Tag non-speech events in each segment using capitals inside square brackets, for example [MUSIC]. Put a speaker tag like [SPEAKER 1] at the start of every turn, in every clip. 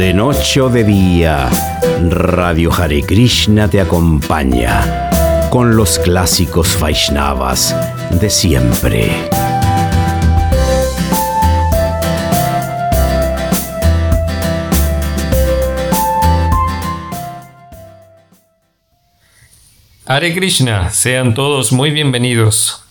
[SPEAKER 1] De noche o de día, Radio Hare Krishna te acompaña con los clásicos Vaishnavas de siempre.
[SPEAKER 2] Hare Krishna, sean todos muy bienvenidos.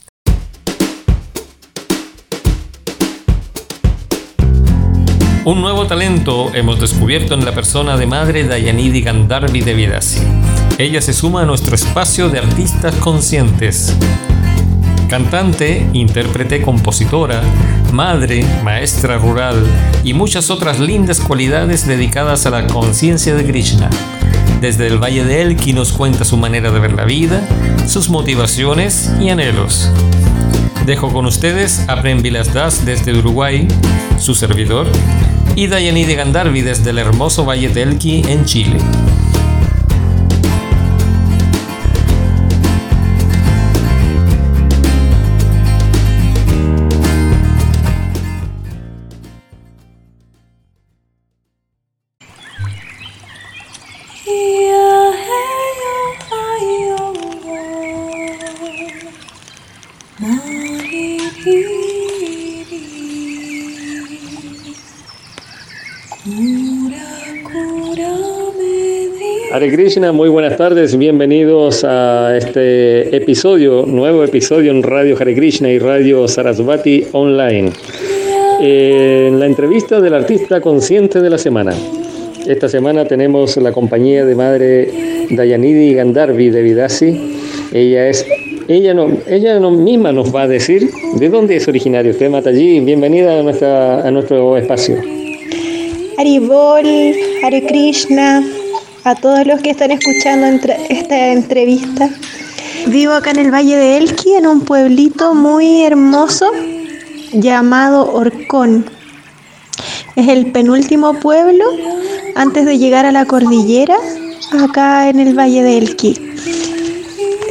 [SPEAKER 2] Un nuevo talento hemos descubierto en la persona de madre Dayanidi Gandharvi de Vidasi. Ella se suma a nuestro espacio de artistas conscientes. Cantante, intérprete, compositora, madre, maestra rural y muchas otras lindas cualidades dedicadas a la conciencia de Krishna. Desde el Valle de Elqui nos cuenta su manera de ver la vida, sus motivaciones y anhelos. Dejo con ustedes a Prem Vilas Das desde Uruguay, su servidor, y Dayani de Gandarvi desde el hermoso Valle de Elqui en Chile.
[SPEAKER 3] Hare Krishna, muy buenas tardes, bienvenidos a este episodio, nuevo episodio en Radio Hare Krishna y Radio Sarasvati Online. En la entrevista del artista consciente de la semana. Esta semana tenemos la compañía de madre Dayanidi Gandharvi de Vidasi. Ella es ella, no, ella misma nos va a decir de dónde es originario usted, Mataji. Bienvenida a, nuestra, a nuestro espacio.
[SPEAKER 4] Haribol, Hare Krishna, a todos los que están escuchando esta entrevista. Vivo acá en el Valle de Elqui, en un pueblito muy hermoso llamado Orcón. Es el penúltimo pueblo antes de llegar a la cordillera, acá en el Valle de Elqui.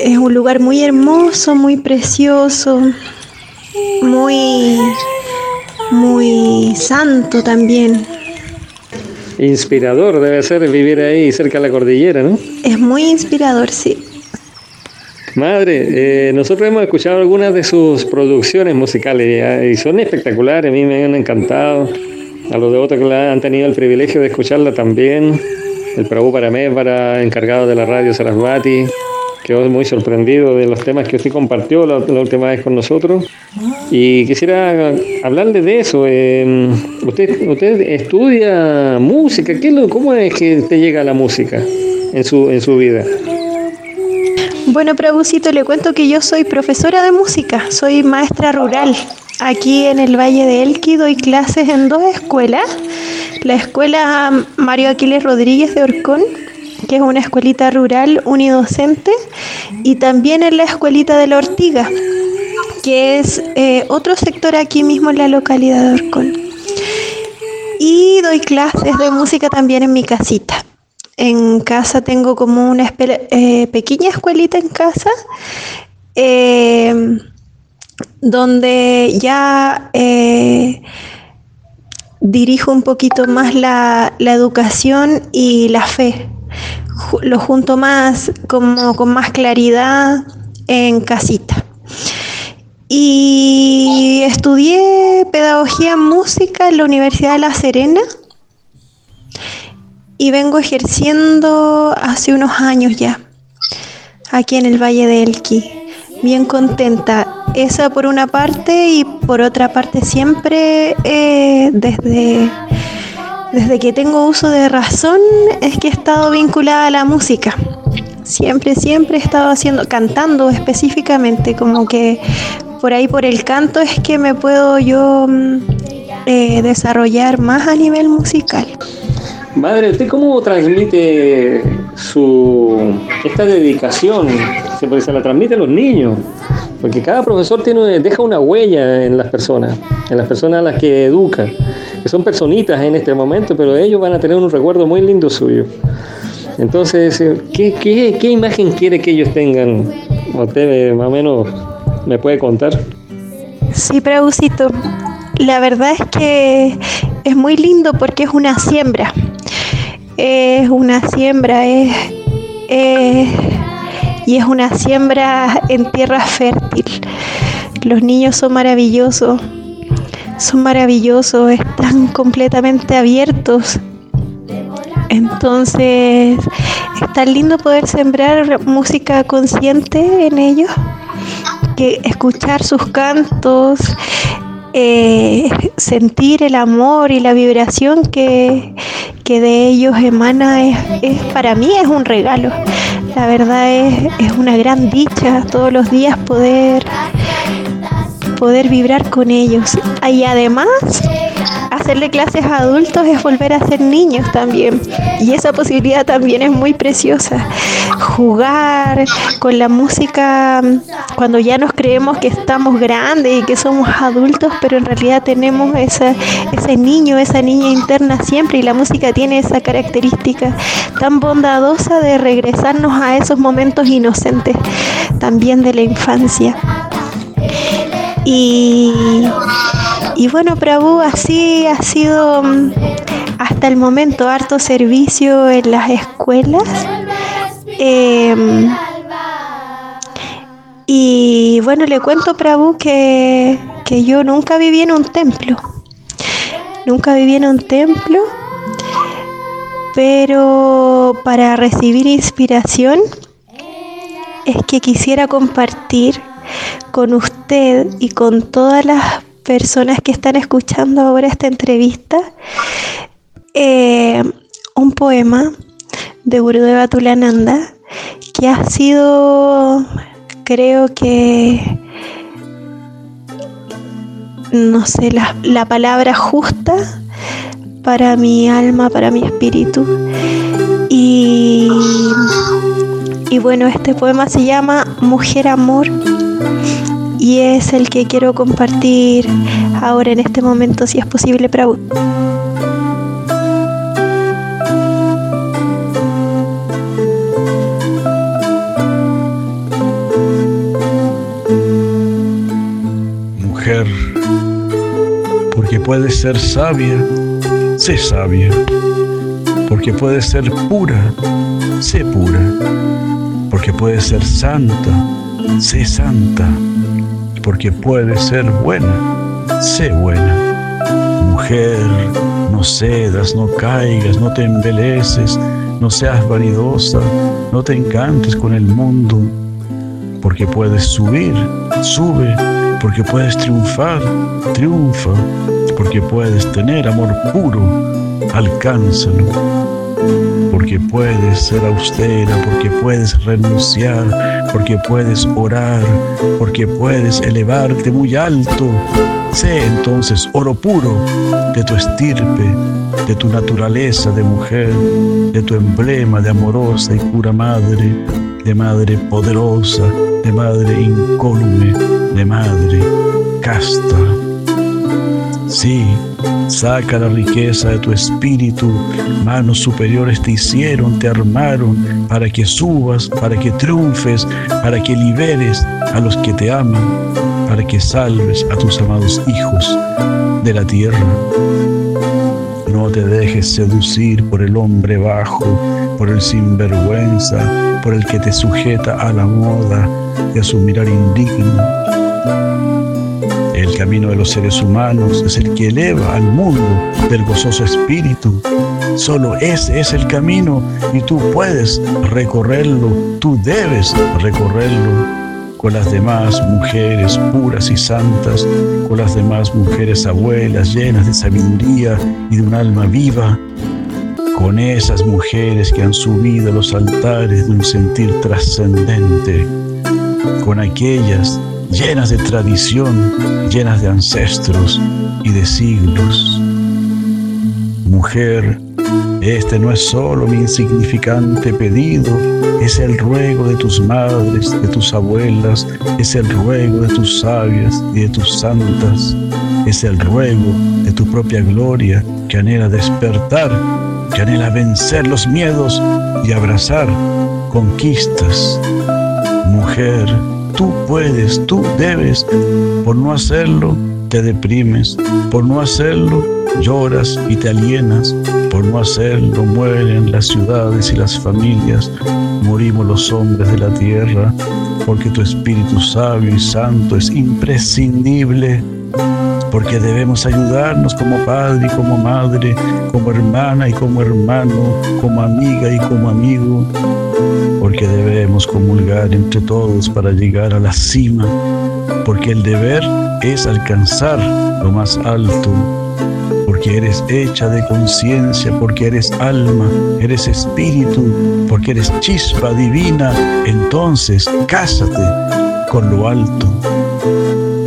[SPEAKER 4] Es un lugar muy hermoso, muy precioso, muy, muy santo también.
[SPEAKER 3] Inspirador debe ser vivir ahí cerca de la cordillera, ¿no?
[SPEAKER 4] Es muy inspirador, sí.
[SPEAKER 3] Madre, eh, nosotros hemos escuchado algunas de sus producciones musicales y son espectaculares, a mí me han encantado. A los devotos que han tenido el privilegio de escucharla también. El Prabhu para encargado de la radio Sarasvati, quedó muy sorprendido de los temas que usted compartió la, última vez con nosotros. Y quisiera hablarle de eso. Em, usted, usted estudia música. ¿Qué ¿Cómo es que usted llega la música en su, en su vida?
[SPEAKER 4] Bueno, Prabhucito, le cuento que yo soy profesora de música, soy maestra rural. Aquí en el Valle de Elqui doy clases en dos escuelas. La escuela Mario Aquiles Rodríguez de Orcón que es una escuelita rural unidocente, y también en la escuelita de la Ortiga, que es eh, otro sector aquí mismo en la localidad de Orcón. Y doy clases de música también en mi casita. En casa tengo como una eh, pequeña escuelita en casa, eh, donde ya dirijo un poquito más la, la educación y la fe lo junto más, como con más claridad en casita. Y estudié pedagogía música en la Universidad de La Serena y vengo ejerciendo hace unos años ya, aquí en el Valle de Elqui. Bien contenta, esa por una parte y por otra parte siempre eh, desde desde que tengo uso de razón es que he estado vinculada a la música. Siempre, siempre he estado haciendo, cantando específicamente, como que por ahí por el canto es que me puedo yo mm, eh, desarrollar más a nivel musical.
[SPEAKER 3] Madre, ¿usted cómo transmite su esta dedicación? Se, la transmite a los niños, porque cada profesor tiene, deja una huella en las personas, en las personas a las que educa que son personitas en este momento, pero ellos van a tener un recuerdo muy lindo suyo. Entonces, eh, ¿qué, qué, imagen quiere que ellos tengan? Usted eh, más o menos me puede contar.
[SPEAKER 4] Sí, Preusito. La verdad es que es muy lindo porque es una siembra. Es una siembra, es, y es una siembra en tierra fértil. Los niños son maravillosos, son maravillosos, están completamente abiertos. Entonces, es tan lindo poder sembrar música consciente en ellos, que escuchar sus cantos, eh, sentir el amor y la vibración que, de ellos emana es, para mí es un regalo. La verdad es, es una gran dicha todos los días poder poder vibrar con ellos. Y además, hacerle clases a adultos es volver a ser niños también. Y esa posibilidad también es muy preciosa. Jugar con la música cuando ya nos creemos que estamos grandes y que somos adultos, pero en realidad tenemos ese niño, esa niña interna siempre y la música tiene esa característica tan bondadosa de regresarnos a esos momentos inocentes también de la infancia. Y, y bueno, Prabhu, así ha sido mm, hasta el momento harto servicio en las escuelas. Em, y bueno, le cuento, Prabhu, que, que yo nunca viví en un templo. Nunca viví en un templo, pero para recibir inspiración es que quisiera compartir con usted y con todas las personas que están escuchando ahora esta entrevista eh, un poema de Gurudeva Tulananda que ha sido, creo que, no sé, la, la palabra justa para mi alma, para mi espíritu. Y, y bueno, este poema se llama Mujer Amor y es el que quiero compartir ahora en este momento, si es posible, para
[SPEAKER 5] Mujer, porque puedes ser sabia, sé sabia. Porque puedes ser pura, sé pura. Porque puedes ser santa, sé santa porque puedes ser buena, sé buena. Mujer, no cedas, no caigas, no te embeleces, no seas vanidosa, no te encantes con el mundo, porque puedes subir, sube, porque puedes triunfar, triunfa, porque puedes tener amor puro, alcánzalo porque puedes ser austera, porque puedes renunciar, porque puedes orar, porque puedes elevarte muy alto. Sé entonces oro puro de tu estirpe, de tu naturaleza de mujer, de tu emblema de amorosa y pura madre, de madre poderosa, de madre incólume, de madre casta. Sí, saca la riqueza de tu espíritu. Manos superiores te hicieron, te armaron para que subas, para que triunfes, para que liberes a los que te aman, para que salves a tus amados hijos de la tierra. No te dejes seducir por el hombre bajo, por el sinvergüenza, por el que te sujeta a la moda y a su mirar indigno camino de los seres humanos es el que eleva al mundo del gozoso espíritu. Solo ese es el camino y tú puedes recorrerlo, tú debes recorrerlo con las demás mujeres puras y santas, con las demás mujeres abuelas llenas de sabiduría y de un alma viva, con esas mujeres que han subido a los altares de un sentir trascendente, con aquellas llenas de tradición, llenas de ancestros y de siglos. Mujer, este no es solo mi insignificante pedido, es el ruego de tus madres, de tus abuelas, es el ruego de tus sabias y de tus santas, es el ruego de tu propia gloria que anhela despertar, que anhela vencer los miedos y abrazar conquistas. Mujer, tú puedes, tú debes. Por no hacerlo, te deprimes. Por no hacerlo, lloras y te alienas. Por no hacerlo, mueren las ciudades y las familias. Morimos los hombres de la tierra, porque tu espíritu sabio y santo es imprescindible porque debemos ayudarnos como padre y como madre, como hermana y como hermano, como amiga y como amigo, porque debemos comulgar entre todos para llegar a la cima, porque el deber es alcanzar lo más alto, porque eres hecha de conciencia, porque eres alma, eres espíritu, porque eres chispa divina, entonces cásate con lo alto.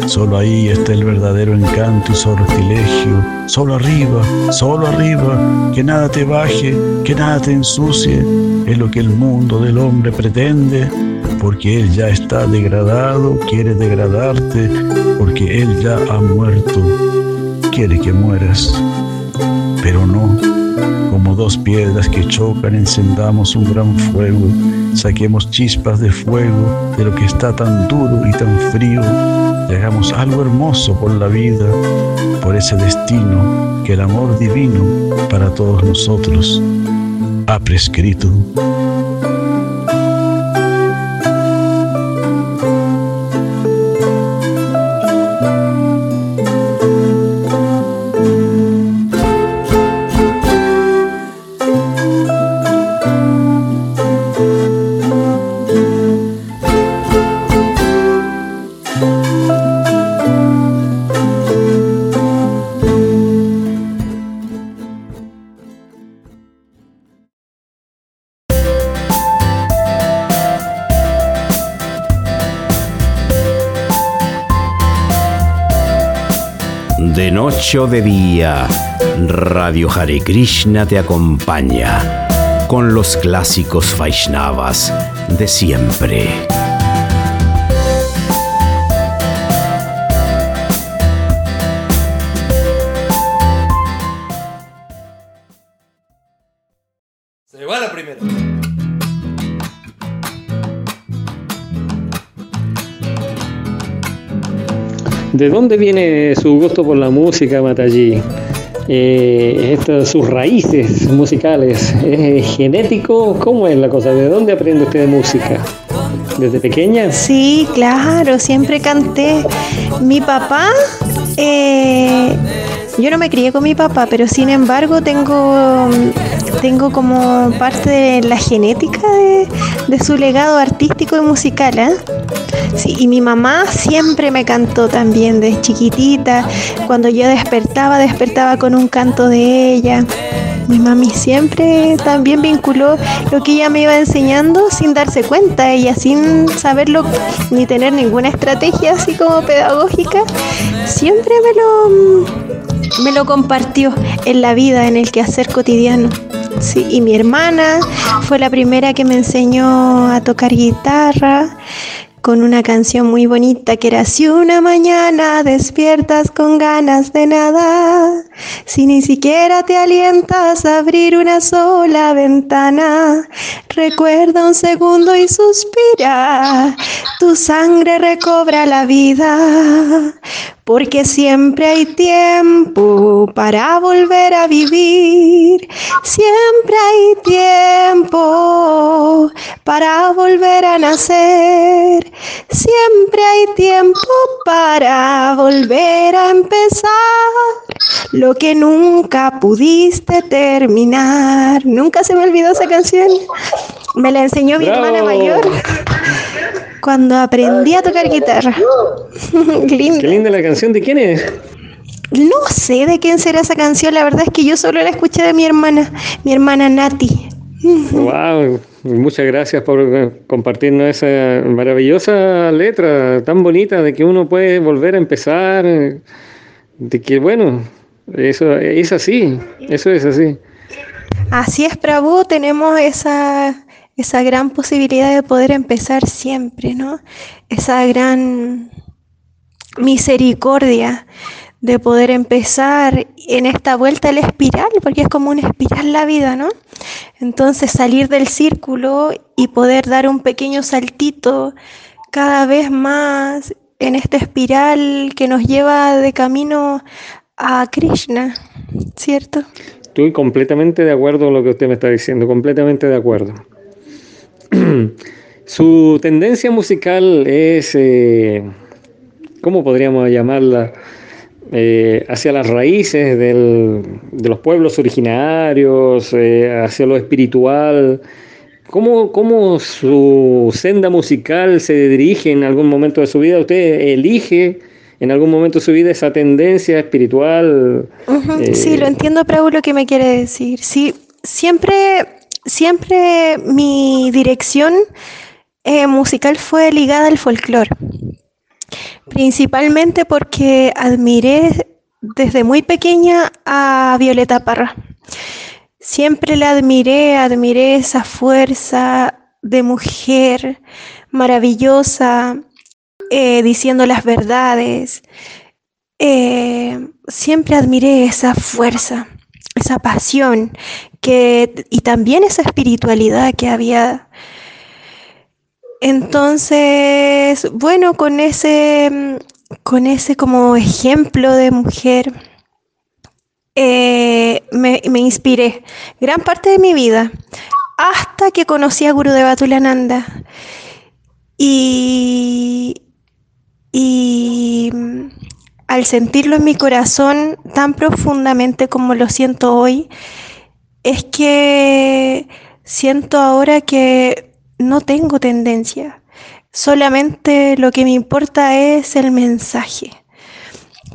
[SPEAKER 5] Solo ahí está el verdadero encanto y sortilegio. Solo arriba, solo arriba, que nada te baje, que nada te ensucie. Es lo que el mundo del hombre pretende, porque él ya está degradado, quiere degradarte, porque él ya ha muerto, quiere que mueras. Pero no, como dos piedras que chocan, encendamos un gran fuego, saquemos chispas de fuego de lo que está tan duro y tan frío hagamos algo hermoso por la vida, por ese destino que el amor divino para todos nosotros ha prescrito.
[SPEAKER 1] De día, Radio Hare Krishna te acompaña con los clásicos Vaishnavas de siempre.
[SPEAKER 3] ¿De dónde viene su gusto por la música, Matallí? Eh, sus raíces musicales, ¿es genético? ¿Cómo es la cosa? ¿De dónde aprende usted de música? ¿Desde pequeña?
[SPEAKER 4] Sí, claro, siempre canté. Mi papá, eh, yo no me crié con mi papá, pero sin embargo tengo, tengo como parte de la genética de, su legado artístico y musical. ¿eh? Sí, y mi mamá siempre me cantó también desde chiquitita. Cuando yo despertaba, despertaba con un canto de ella. Mi mami siempre también vinculó lo que ella me iba enseñando sin darse cuenta, ella sin saberlo ni tener ninguna estrategia así como pedagógica, siempre me lo, me lo compartió en la vida, en el quehacer cotidiano. Sí, y mi hermana fue la primera que me enseñó a tocar guitarra con una canción muy bonita que era Si una mañana despiertas con ganas de nada, si ni siquiera te alientas a abrir una sola ventana, recuerda un segundo y suspira, tu sangre recobra la vida, porque siempre hay tiempo para volver a vivir, siempre hay tiempo para volver a nacer, siempre hay tiempo para volver a empezar. Lo que nunca pudiste terminar. Nunca se me olvidó esa canción. Me la enseñó mi hermana mayor cuando aprendí a tocar guitarra. [LAUGHS]
[SPEAKER 3] linda. Qué linda la canción. ¿De quién es?
[SPEAKER 4] No sé de quién será esa canción. La verdad es que yo solo la escuché de mi hermana, mi hermana Nati.
[SPEAKER 3] Wow, muchas gracias por compartirnos esa maravillosa letra tan bonita de que uno puede volver a empezar, de que bueno, eso es así, eso es así.
[SPEAKER 4] Así es, Prabhu, tenemos esa, esa gran posibilidad de poder empezar siempre, ¿no? Esa gran misericordia de poder empezar en esta vuelta a la espiral, porque es como una espiral la vida, ¿no? Entonces salir del círculo y poder dar un pequeño saltito cada vez más en esta espiral que nos lleva de camino a Krishna, ¿cierto?
[SPEAKER 3] Estoy completamente de acuerdo con lo que usted me está diciendo, completamente de acuerdo. [CLEARS THROAT] Su tendencia musical es, eh, ¿cómo podríamos llamarla? Eh, hacia las raíces del, de los pueblos originarios, eh, hacia lo espiritual. ¿Cómo, ¿Cómo su senda musical se dirige en algún momento de su vida? ¿Usted elige en algún momento de su vida esa tendencia espiritual?
[SPEAKER 4] sí, lo entiendo, pero lo que me quiere decir. Sí, siempre, siempre mi dirección eh, musical fue ligada al folclore, principalmente porque admiré desde muy pequeña a Violeta Parra. Siempre la admiré, admiré esa fuerza de mujer maravillosa, eh, diciendo las verdades. Eh, siempre admiré esa fuerza, esa pasión que, y también esa espiritualidad que había entonces, bueno, con ese, con ese como ejemplo de mujer, eh, me, inspiré gran parte de mi vida hasta que conocí a Gurudeva Tulananda. Y, y al sentirlo en mi corazón tan profundamente como lo siento hoy, es que siento ahora que no tengo tendencia. Solamente lo que me importa es el mensaje.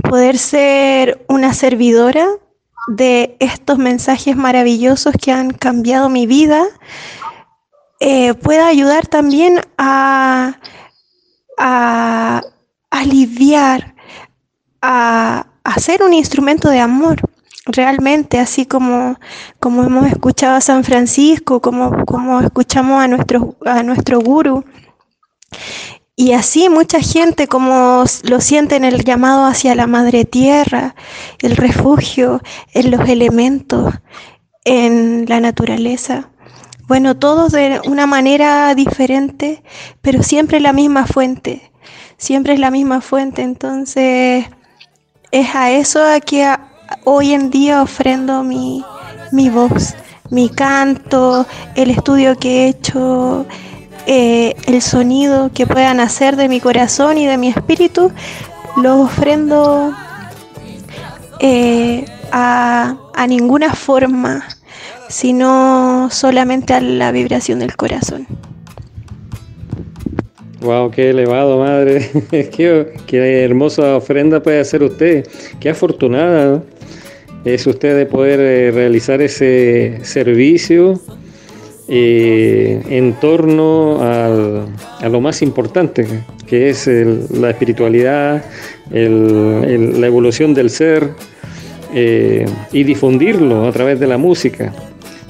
[SPEAKER 4] Poder ser una servidora de estos mensajes maravillosos que han cambiado mi vida eh, pueda ayudar también a, aliviar, a, a ser un instrumento de amor realmente, así como, como hemos escuchado a San Francisco, como, como escuchamos a nuestro, a nuestro guru. Y así mucha gente como lo siente en el llamado hacia la madre tierra, el refugio, en los elementos, en la naturaleza. Bueno, todos de una manera diferente, pero siempre la misma fuente, siempre es la misma fuente. Entonces, es a eso a que hoy en día ofrendo mi, voz, mi canto, el estudio que he hecho, eh, el sonido que puedan hacer de mi corazón y de mi espíritu, lo ofrendo eh, a, a ninguna forma, sino solamente a la vibración del corazón.
[SPEAKER 3] Wow, qué elevado, madre. [LAUGHS] qué, hermosa ofrenda puede hacer usted. Qué afortunada es usted de poder eh, realizar ese servicio eh, en torno a lo más importante, que es la espiritualidad, la evolución del ser eh, y difundirlo a través de la música.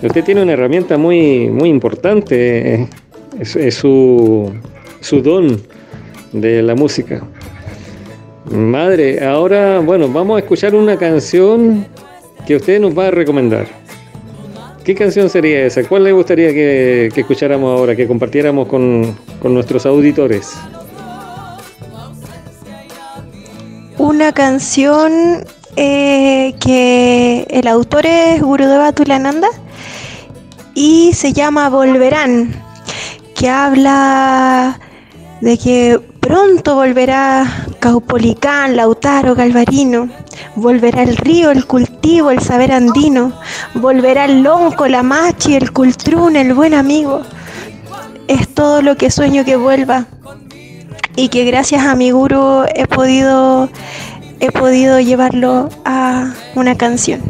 [SPEAKER 3] Usted tiene una herramienta muy, muy importante, es, su, su don de la música. Madre, ahora, bueno, vamos a escuchar una canción que usted nos va a recomendar. ¿Qué canción sería esa? ¿Cuál le gustaría que, escucháramos ahora, que compartiéramos con, nuestros auditores?
[SPEAKER 4] Una canción eh, que el autor es Gurudeva Tulananda y se llama Volverán, que habla de que pronto volverá Caupolicán, Lautaro, Galvarino Volverá el río, el cultivo, el saber andino. Volverá el lonco, la machi, el cultrún, el buen amigo. Es todo lo que sueño que vuelva. Y que gracias a mi guru he podido, he podido llevarlo a una canción.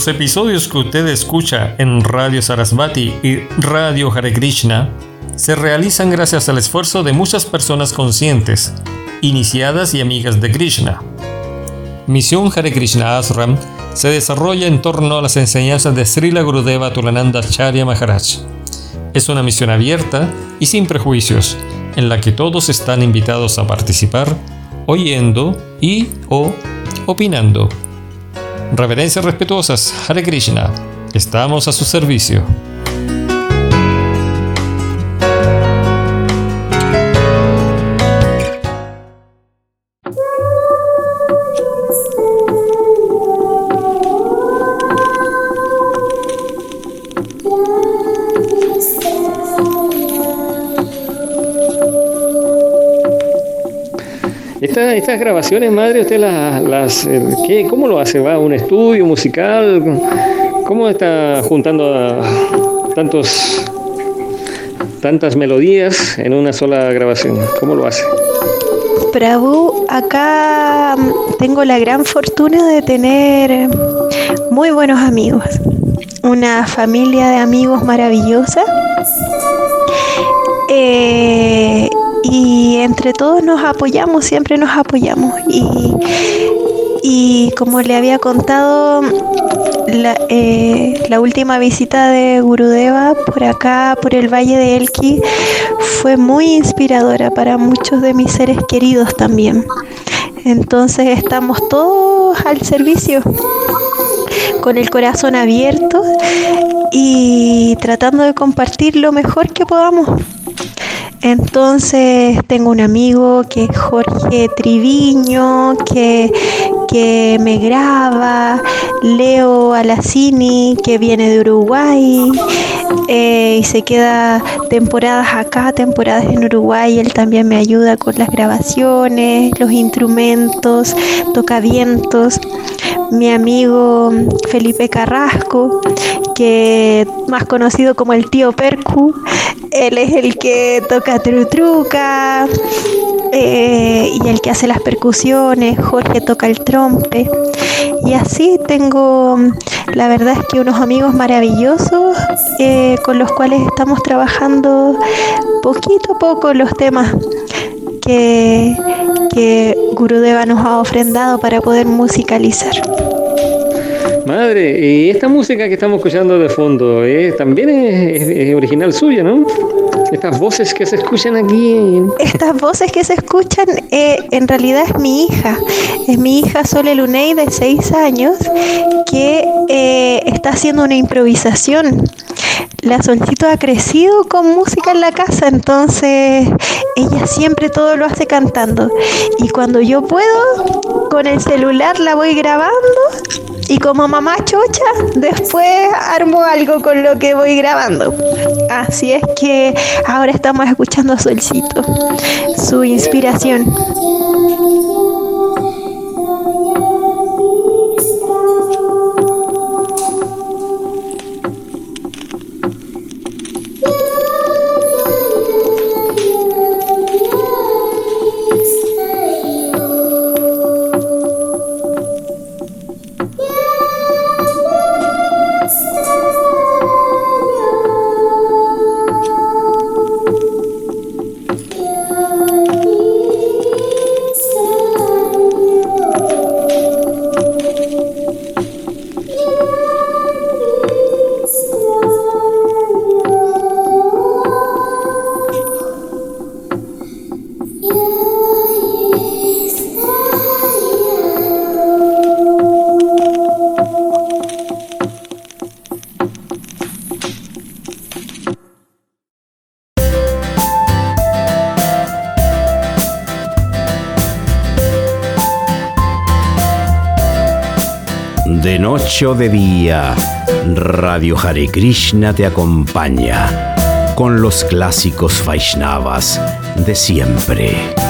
[SPEAKER 2] Los episodios que usted escucha en Radio Sarasvati y Radio Hare Krishna se realizan gracias al esfuerzo de muchas personas conscientes, iniciadas y amigas de Krishna. Misión Hare Krishna Ashram se desarrolla en torno a las enseñanzas de Srila Gurudeva Tulananda Charya Maharaj. Es una misión abierta y sin prejuicios, en la que todos están invitados a participar, oyendo y o opinando. Reverencias respetuosas, Hare Krishna. Estamos a su servicio.
[SPEAKER 3] Estas grabaciones, madre, usted las, las ¿qué, ¿cómo lo hace? ¿Va a un estudio musical? ¿Cómo está juntando tantos, tantas melodías en una sola grabación? ¿Cómo lo hace?
[SPEAKER 4] Prabhu, acá mm, tengo la gran fortuna de tener muy buenos amigos, una familia de amigos maravillosa. Eh, y entre todos nos apoyamos, siempre nos apoyamos. Y, como le había contado, la, eh, la, última visita de Gurudeva por acá, por el Valle de Elqui, fue muy inspiradora para muchos de mis seres queridos también. Entonces estamos todos al servicio, con el corazón abierto y tratando de compartir lo mejor que podamos. Entonces tengo un amigo que es Jorge Triviño, que, que me graba, Leo Alacini, que viene de Uruguay eh, y se queda temporadas acá, temporadas en Uruguay. Él también me ayuda con las grabaciones, los instrumentos, toca vientos. Mi amigo Felipe Carrasco, que más conocido como el tío Percu, él es el que toca trutruca eh, y el que hace las percusiones, Jorge toca el trompe. Y así tengo, la verdad es que unos amigos maravillosos eh, con los cuales estamos trabajando poquito a poco los temas que, que Gurudeva nos ha ofrendado para poder musicalizar.
[SPEAKER 3] Madre, y esta música que estamos escuchando de fondo eh, también es, original suya, ¿no? Estas voces que se escuchan aquí.
[SPEAKER 4] Estas voces que se escuchan eh, en realidad es mi hija. Es mi hija Sole Luney de 6 años que eh, está haciendo una improvisación. La Solcito ha crecido con música en la casa, entonces ella siempre todo lo hace cantando. Y cuando yo puedo, con el celular la voy grabando y como mamá chocha, después armo algo con lo que voy grabando. Así es que ahora estamos escuchando a Solcito, su inspiración.
[SPEAKER 1] De día, Radio Hare Krishna te acompaña con los clásicos Vaishnavas de siempre.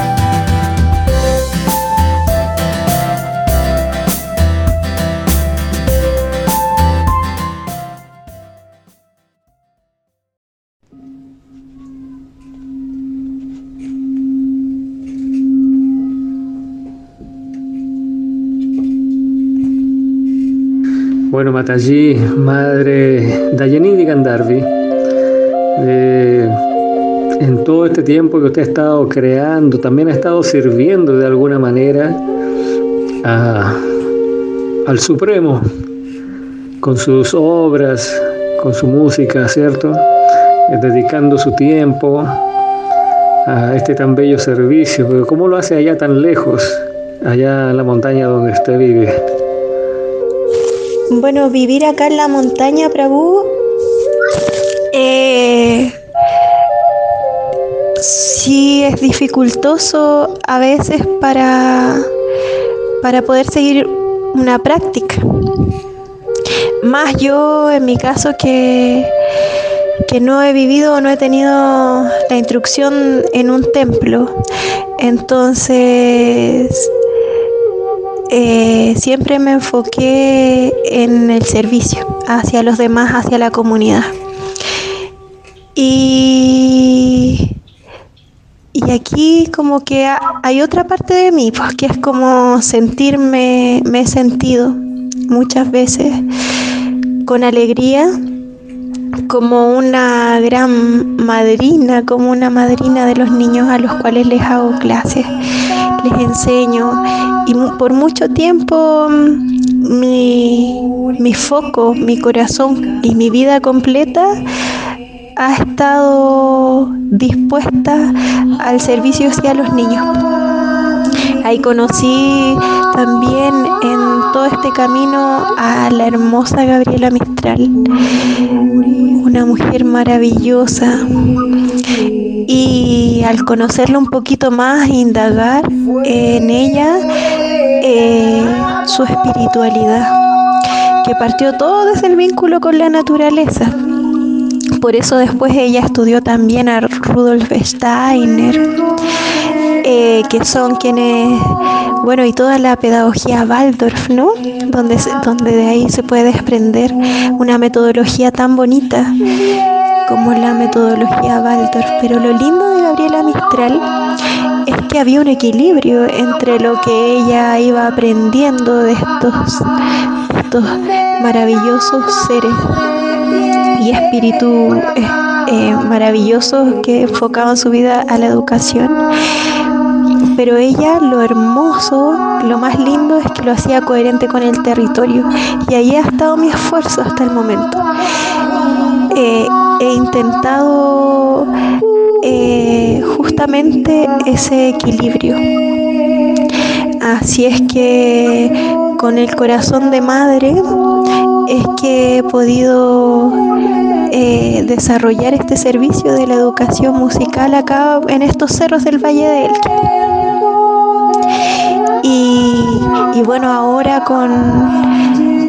[SPEAKER 3] Mataji, madre Dayanidi Gandarvi, eh, en todo este tiempo que usted ha estado creando, también ha estado sirviendo de alguna manera al Supremo con sus obras, con su música, ¿cierto? Eh, dedicando su tiempo a este tan bello servicio. Pero ¿cómo lo hace allá tan lejos, allá en la montaña donde usted vive?
[SPEAKER 4] Bueno, vivir acá en la montaña, Prabhu, eh, sí es dificultoso a veces para, para poder seguir una práctica. Más yo, en mi caso, que, que no he vivido o no he tenido la instrucción en un templo. Entonces, eh, siempre me enfoqué en el servicio hacia los demás, hacia la comunidad. Y, y aquí como que hay otra parte de mí, pues que es como sentirme, me he sentido muchas veces con alegría como una gran madrina, como una madrina de los niños a los cuales les hago clases, les enseño y por mucho tiempo mm, mi, mi foco, mi corazón y mi vida completa ha estado dispuesta al servicio hacia los niños. Ahí conocí también en todo este camino a la hermosa Gabriela Mistral, una mujer maravillosa. Y al conocerla un poquito más, indagar en ella eh, su espiritualidad, que partió todo desde el vínculo con la naturaleza. Por eso después ella estudió también a Rudolf Steiner eh, que son quienes, bueno, y toda la pedagogía Waldorf, ¿no? Donde, donde de ahí se puede desprender una metodología tan bonita como la metodología Waldorf. Pero lo lindo de Gabriela Mistral es que había un equilibrio entre lo que ella iba aprendiendo de estos, estos maravillosos seres y espíritus eh, eh, maravillosos que enfocaban su vida a la educación pero ella lo hermoso, lo más lindo es que lo hacía coherente con el territorio y ahí ha estado mi esfuerzo hasta el momento. Eh, he intentado eh, justamente ese equilibrio. Así es que con el corazón de madre es que he podido eh, desarrollar este servicio de la educación musical acá en estos cerros del Valle de Elqui. Y, bueno, ahora con,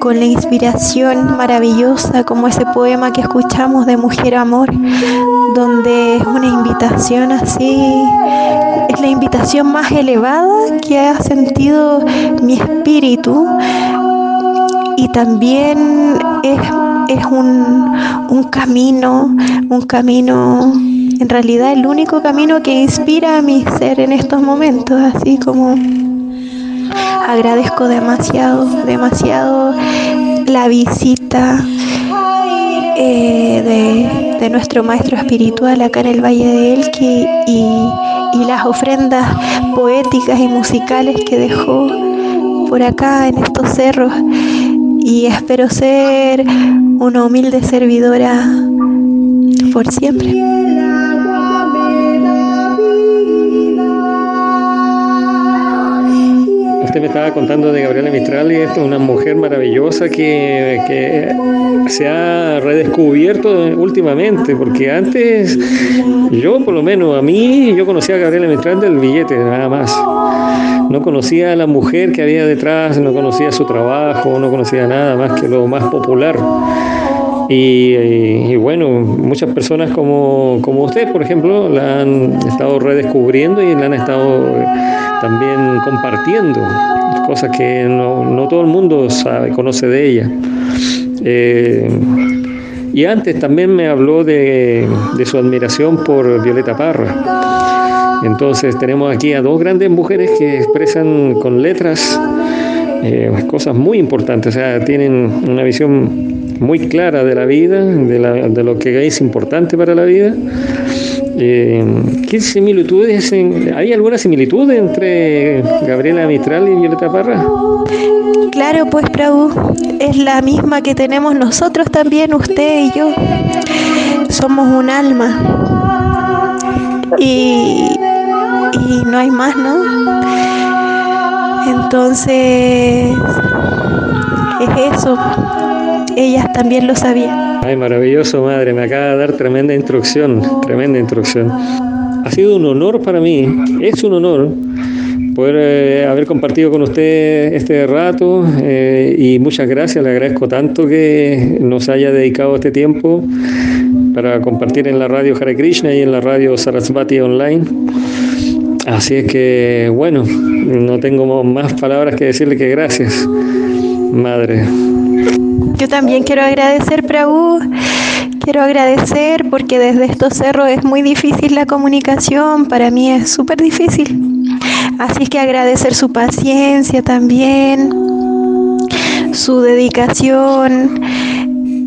[SPEAKER 4] con la inspiración maravillosa como ese poema que escuchamos de Mujer Amor, donde es una invitación así, es la invitación más elevada que ha sentido mi espíritu. Y también es, un camino, un camino en realidad el único camino que inspira a mi ser en estos momentos, así como agradezco demasiado, demasiado la visita eh, de, nuestro maestro espiritual acá en el Valle de Elqui y, y las ofrendas poéticas y musicales que dejó por acá en estos cerros y espero ser una humilde servidora por siempre.
[SPEAKER 3] Usted me estaba contando de Gabriela Mistral y es una mujer maravillosa que, se ha redescubierto últimamente, porque antes yo por lo menos a mí yo conocía a Gabriela Mistral del billete nada más. No conocía a la mujer que había detrás, no conocía su trabajo, no conocía nada más que lo más popular. Y, bueno, muchas personas como, como usted, por ejemplo, la han estado redescubriendo y la han estado también compartiendo cosas que no, todo el mundo sabe, conoce de ella. Eh, y antes también me habló de, su admiración por Violeta Parra. Entonces tenemos aquí a dos grandes mujeres que expresan con letras eh, cosas muy importantes, o sea, tienen una visión muy clara de la vida, de, lo que es importante para la vida. Eh, ¿Qué similitudes? ¿Hay alguna similitud entre Gabriela Mistral y Violeta Parra?
[SPEAKER 4] Claro, pues Prabhu, es la misma que tenemos nosotros también, usted y yo. Somos un alma. Y, y no hay más, ¿no? Entonces, es eso. Ellas también lo sabían.
[SPEAKER 3] Ay, maravilloso, madre. Me acaba de dar tremenda instrucción, tremenda instrucción. Ha sido un honor para mí, es un honor poder eh, haber compartido con usted este rato eh, y muchas gracias, le agradezco tanto que nos haya dedicado este tiempo para compartir en la radio Hare Krishna y en la radio Sarasvati Online. Así es que, bueno, no tengo más palabras que decirle que gracias, madre.
[SPEAKER 4] Yo también quiero agradecer, Prabhu. Quiero agradecer porque desde estos cerros es muy difícil la comunicación, para mí es súper difícil. Así que agradecer su paciencia también, su dedicación,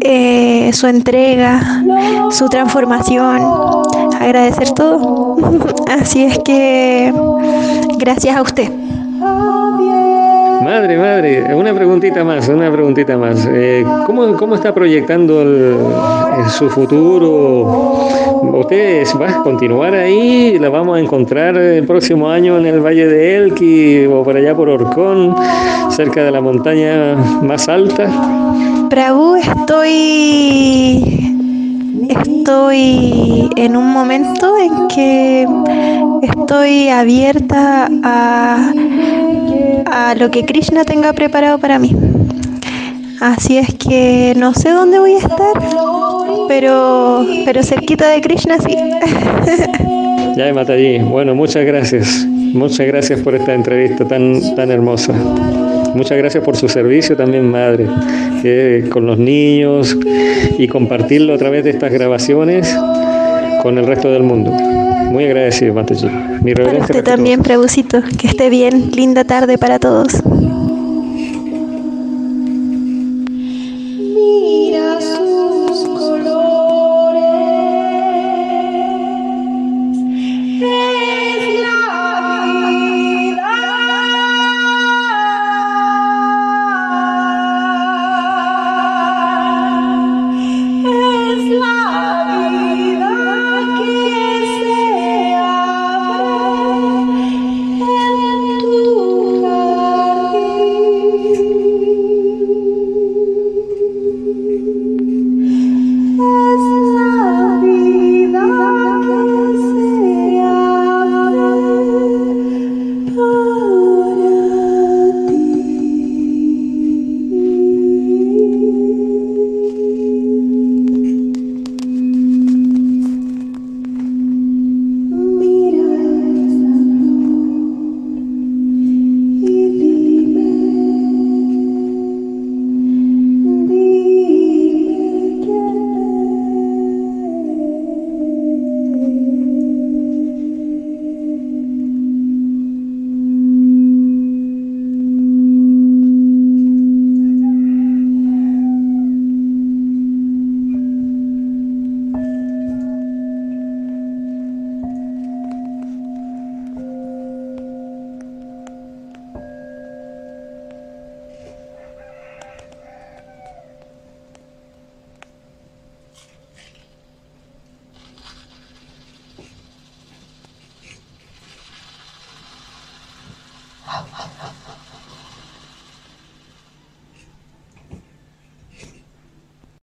[SPEAKER 4] eh, su entrega, su transformación, agradecer todo. [LAUGHS] Así es que gracias a usted.
[SPEAKER 3] Madre, madre, una preguntita más, una preguntita más. Eh, ¿cómo, está proyectando su futuro? ¿Usted va a continuar ahí? ¿La vamos a encontrar el próximo año en el Valle de Elqui o por allá por Orcón, cerca de la montaña más alta?
[SPEAKER 4] Prabhu, estoy estoy en un momento en que estoy abierta a a lo que Krishna tenga preparado para mí. Así es que no sé dónde voy a estar, pero, pero cerquita de Krishna sí. [LAUGHS]
[SPEAKER 3] Ya, Mataji. Bueno, muchas gracias. Muchas gracias por esta entrevista tan, tan hermosa. Muchas gracias por su servicio también, madre, con los niños y compartirlo a través de estas grabaciones con el resto del mundo. Muy agradecido, Mataji.
[SPEAKER 4] Mi para usted también, Prebusito. Que esté bien. Linda tarde para todos.